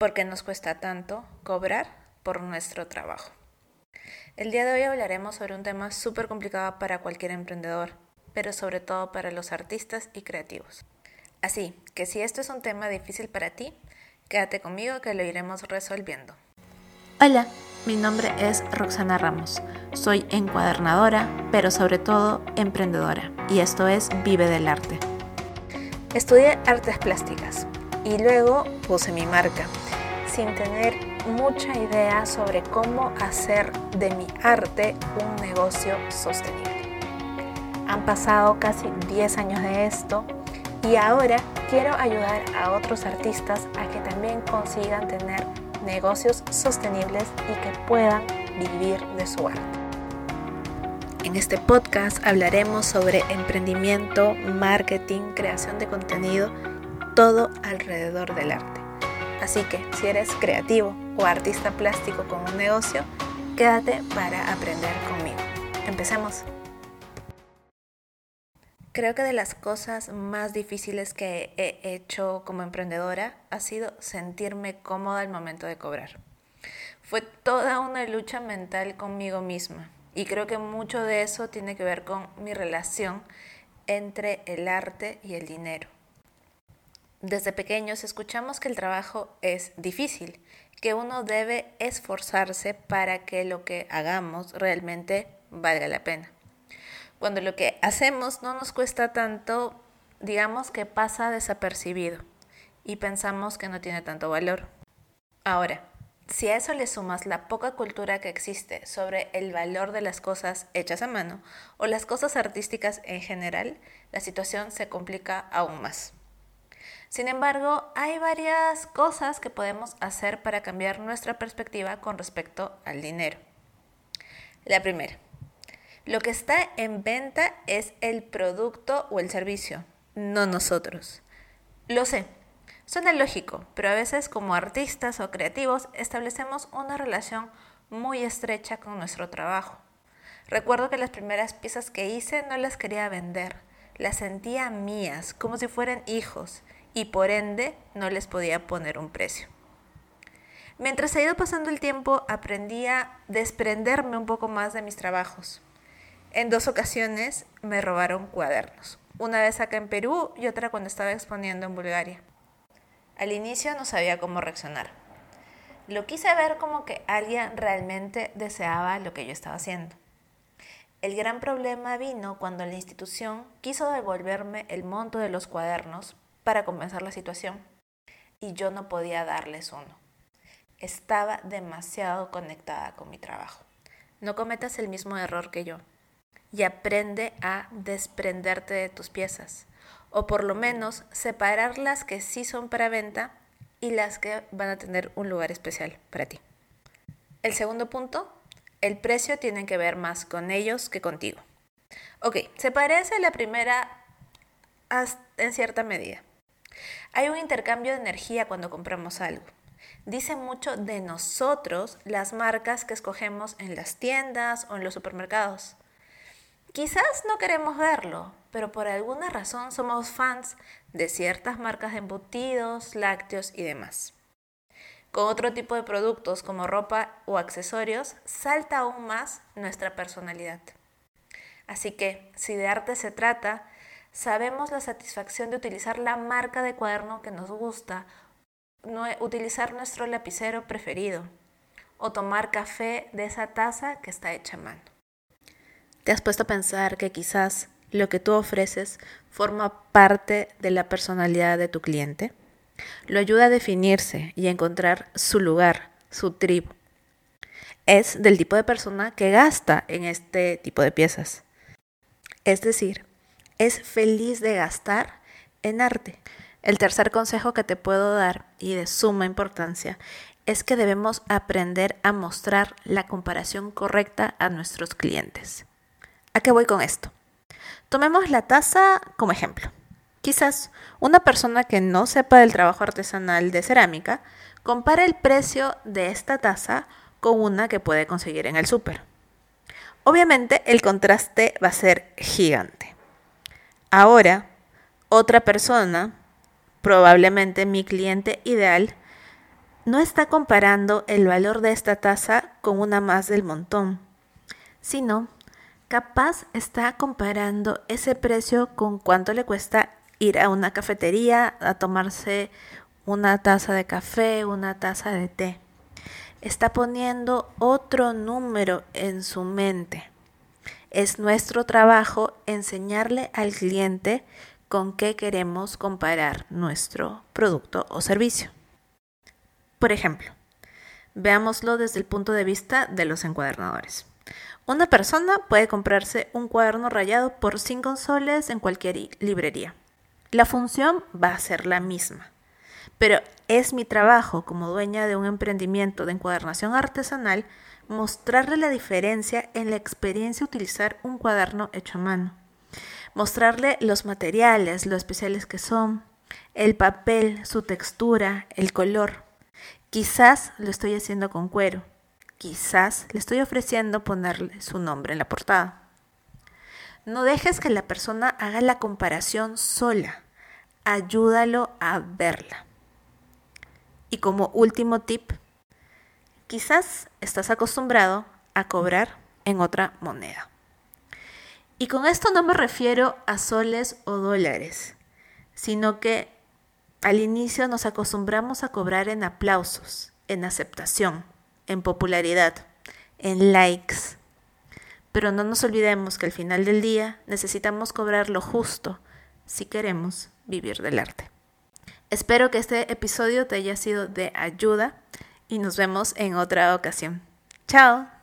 ¿Por qué nos cuesta tanto cobrar por nuestro trabajo? El día de hoy hablaremos sobre un tema súper complicado para cualquier emprendedor, pero sobre todo para los artistas y creativos. Así que si esto es un tema difícil para ti, quédate conmigo que lo iremos resolviendo. Hola, mi nombre es Roxana Ramos. Soy encuadernadora, pero sobre todo emprendedora, y esto es Vive del Arte. Estudié artes plásticas y luego puse mi marca sin tener mucha idea sobre cómo hacer de mi arte un negocio sostenible. Han pasado casi 10 años de esto y ahora quiero ayudar a otros artistas a que también consigan tener negocios sostenibles y que puedan vivir de su arte. En este podcast hablaremos sobre emprendimiento, marketing, creación de contenido, todo alrededor del arte. Así que si eres creativo o artista plástico con un negocio, quédate para aprender conmigo. Empecemos. Creo que de las cosas más difíciles que he hecho como emprendedora ha sido sentirme cómoda al momento de cobrar. Fue toda una lucha mental conmigo misma y creo que mucho de eso tiene que ver con mi relación entre el arte y el dinero. Desde pequeños escuchamos que el trabajo es difícil, que uno debe esforzarse para que lo que hagamos realmente valga la pena. Cuando lo que hacemos no nos cuesta tanto, digamos que pasa desapercibido y pensamos que no tiene tanto valor. Ahora, si a eso le sumas la poca cultura que existe sobre el valor de las cosas hechas a mano o las cosas artísticas en general, la situación se complica aún más. Sin embargo, hay varias cosas que podemos hacer para cambiar nuestra perspectiva con respecto al dinero. La primera, lo que está en venta es el producto o el servicio, no nosotros. Lo sé, suena lógico, pero a veces como artistas o creativos establecemos una relación muy estrecha con nuestro trabajo. Recuerdo que las primeras piezas que hice no las quería vender, las sentía mías, como si fueran hijos, y por ende no les podía poner un precio. Mientras ha ido pasando el tiempo, aprendí a desprenderme un poco más de mis trabajos. En dos ocasiones me robaron cuadernos, una vez acá en Perú y otra cuando estaba exponiendo en Bulgaria. Al inicio no sabía cómo reaccionar. Lo quise ver como que alguien realmente deseaba lo que yo estaba haciendo. El gran problema vino cuando la institución quiso devolverme el monto de los cuadernos para compensar la situación y yo no podía darles uno. Estaba demasiado conectada con mi trabajo. No cometas el mismo error que yo y aprende a desprenderte de tus piezas o por lo menos separar las que sí son para venta y las que van a tener un lugar especial para ti. El segundo punto, el precio tiene que ver más con ellos que contigo. Ok, se parece a la primera en cierta medida. Hay un intercambio de energía cuando compramos algo. Dice mucho de nosotros las marcas que escogemos en las tiendas o en los supermercados. Quizás no queremos verlo, pero por alguna razón somos fans de ciertas marcas de embutidos, lácteos y demás. Con otro tipo de productos como ropa o accesorios, salta aún más nuestra personalidad. Así que, si de arte se trata, sabemos la satisfacción de utilizar la marca de cuaderno que nos gusta, utilizar nuestro lapicero preferido o tomar café de esa taza que está hecha a mano. ¿Te has puesto a pensar que quizás lo que tú ofreces forma parte de la personalidad de tu cliente? Lo ayuda a definirse y a encontrar su lugar, su tribu. Es del tipo de persona que gasta en este tipo de piezas. Es decir, es feliz de gastar en arte. El tercer consejo que te puedo dar y de suma importancia es que debemos aprender a mostrar la comparación correcta a nuestros clientes. ¿A qué voy con esto? Tomemos la taza como ejemplo. Quizás una persona que no sepa del trabajo artesanal de cerámica compare el precio de esta taza con una que puede conseguir en el súper. Obviamente el contraste va a ser gigante. Ahora, otra persona, probablemente mi cliente ideal, no está comparando el valor de esta taza con una más del montón, sino capaz está comparando ese precio con cuánto le cuesta ir a una cafetería a tomarse una taza de café, una taza de té. Está poniendo otro número en su mente. Es nuestro trabajo enseñarle al cliente con qué queremos comparar nuestro producto o servicio. Por ejemplo, veámoslo desde el punto de vista de los encuadernadores. Una persona puede comprarse un cuaderno rayado por 5 soles en cualquier librería. La función va a ser la misma, pero es mi trabajo como dueña de un emprendimiento de encuadernación artesanal mostrarle la diferencia en la experiencia de utilizar un cuaderno hecho a mano. Mostrarle los materiales, lo especiales que son, el papel, su textura, el color. Quizás lo estoy haciendo con cuero. Quizás le estoy ofreciendo ponerle su nombre en la portada. No dejes que la persona haga la comparación sola. Ayúdalo a verla. Y como último tip, quizás estás acostumbrado a cobrar en otra moneda. Y con esto no me refiero a soles o dólares, sino que al inicio nos acostumbramos a cobrar en aplausos, en aceptación, en popularidad, en likes. Pero no nos olvidemos que al final del día necesitamos cobrar lo justo si queremos vivir del arte. Espero que este episodio te haya sido de ayuda y nos vemos en otra ocasión. Chao.